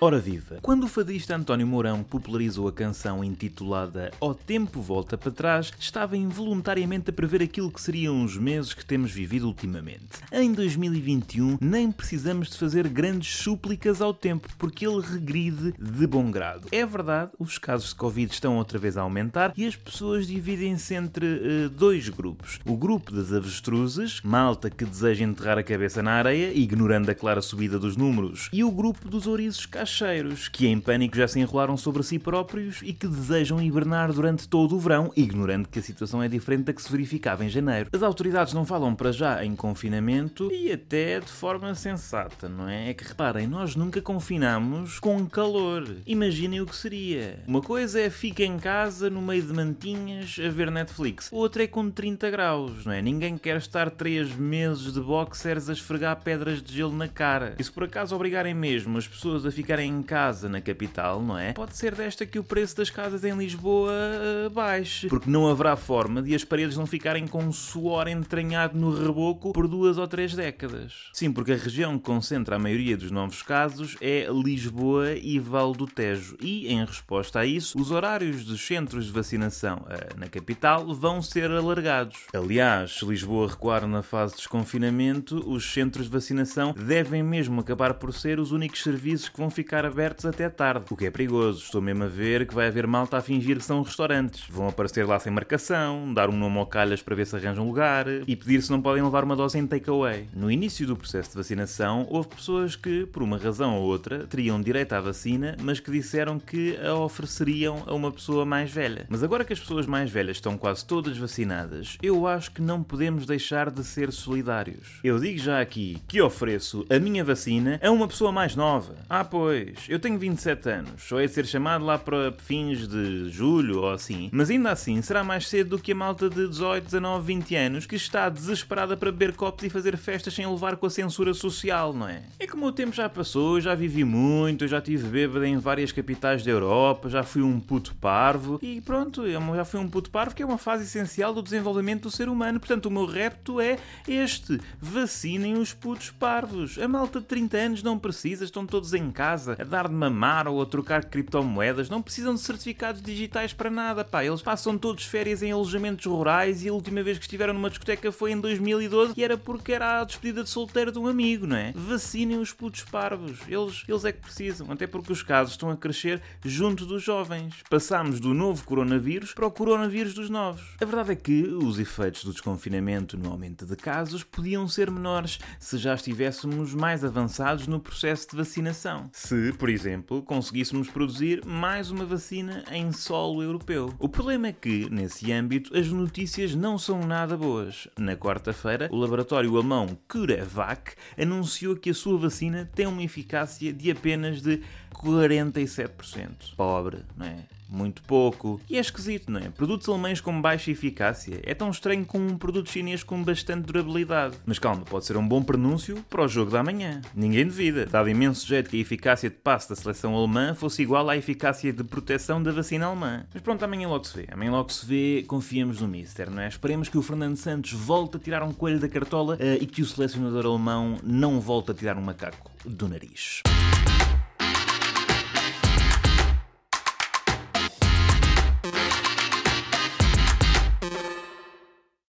Ora viva! Quando o fadista António Mourão popularizou a canção intitulada O Tempo Volta para Trás, estava involuntariamente a prever aquilo que seriam os meses que temos vivido ultimamente. Em 2021, nem precisamos de fazer grandes súplicas ao tempo, porque ele regride de bom grado. É verdade, os casos de Covid estão outra vez a aumentar e as pessoas dividem-se entre uh, dois grupos. O grupo das avestruzes, malta que deseja enterrar a cabeça na areia, ignorando a clara subida dos números, e o grupo dos ouriços cacheiros, que em pânico já se enrolaram sobre si próprios e que desejam hibernar durante todo o verão, ignorando que a situação é diferente da que se verificava em janeiro. As autoridades não falam para já em confinamento e até de forma sensata, não é? É que reparem, nós nunca confinamos com calor. Imaginem o que seria. Uma coisa é fica em casa no meio de mantinhas a ver Netflix, outra é com 30 graus, não é? Ninguém quer estar 3 meses de boxers a esfregar pedras de gelo na cara. E se por acaso obrigarem mesmo as pessoas a ficar ficarem em casa na capital, não é? Pode ser desta que o preço das casas em Lisboa uh, baixe, porque não haverá forma de as paredes não ficarem com suor entranhado no reboco por duas ou três décadas. Sim, porque a região que concentra a maioria dos novos casos é Lisboa e Val do Tejo. E, em resposta a isso, os horários dos centros de vacinação uh, na capital vão ser alargados. Aliás, se Lisboa recuar na fase de desconfinamento, os centros de vacinação devem mesmo acabar por ser os únicos serviços que vão ficar ficar abertos até tarde, o que é perigoso. Estou mesmo a ver que vai haver malta a fingir que são restaurantes. Vão aparecer lá sem marcação, dar um nome ao calhas para ver se arranjam lugar e pedir se não podem levar uma dose em takeaway. No início do processo de vacinação, houve pessoas que, por uma razão ou outra, teriam direito à vacina, mas que disseram que a ofereceriam a uma pessoa mais velha. Mas agora que as pessoas mais velhas estão quase todas vacinadas, eu acho que não podemos deixar de ser solidários. Eu digo já aqui que ofereço a minha vacina a uma pessoa mais nova. Ah, pois Pois, eu tenho 27 anos, só é de ser chamado lá para fins de julho ou assim, mas ainda assim será mais cedo do que a malta de 18, 19, 20 anos que está desesperada para beber copos e fazer festas sem levar com a censura social, não é? É como o tempo já passou, já vivi muito, já tive bêbado em várias capitais da Europa, já fui um puto parvo e pronto, eu já fui um puto parvo que é uma fase essencial do desenvolvimento do ser humano. Portanto, o meu repto é este: vacinem os putos parvos. A malta de 30 anos não precisa, estão todos em casa casa a dar de mamar ou a trocar criptomoedas, não precisam de certificados digitais para nada, pá. Eles passam todos férias em alojamentos rurais e a última vez que estiveram numa discoteca foi em 2012 e era porque era a despedida de solteiro de um amigo, não é? Vacinem os putos parvos, eles, eles é que precisam, até porque os casos estão a crescer junto dos jovens. Passámos do novo coronavírus para o coronavírus dos novos. A verdade é que os efeitos do desconfinamento no aumento de casos podiam ser menores se já estivéssemos mais avançados no processo de vacinação. Se se, por exemplo, conseguíssemos produzir mais uma vacina em solo europeu. O problema é que, nesse âmbito, as notícias não são nada boas. Na quarta-feira, o laboratório alemão CureVac anunciou que a sua vacina tem uma eficácia de apenas de 47%. Pobre, não é? Muito pouco. E é esquisito, não é? Produtos alemães com baixa eficácia é tão estranho como um produto chinês com bastante durabilidade. Mas calma, pode ser um bom pronúncio para o jogo da manhã. Ninguém duvida, dado imenso jeito que a eficácia de passe da seleção alemã fosse igual à eficácia de proteção da vacina alemã. Mas pronto, amanhã logo se vê. Amanhã logo se vê, confiemos no Mister, não é? Esperemos que o Fernando Santos volte a tirar um coelho da cartola uh, e que o selecionador alemão não volte a tirar um macaco do nariz.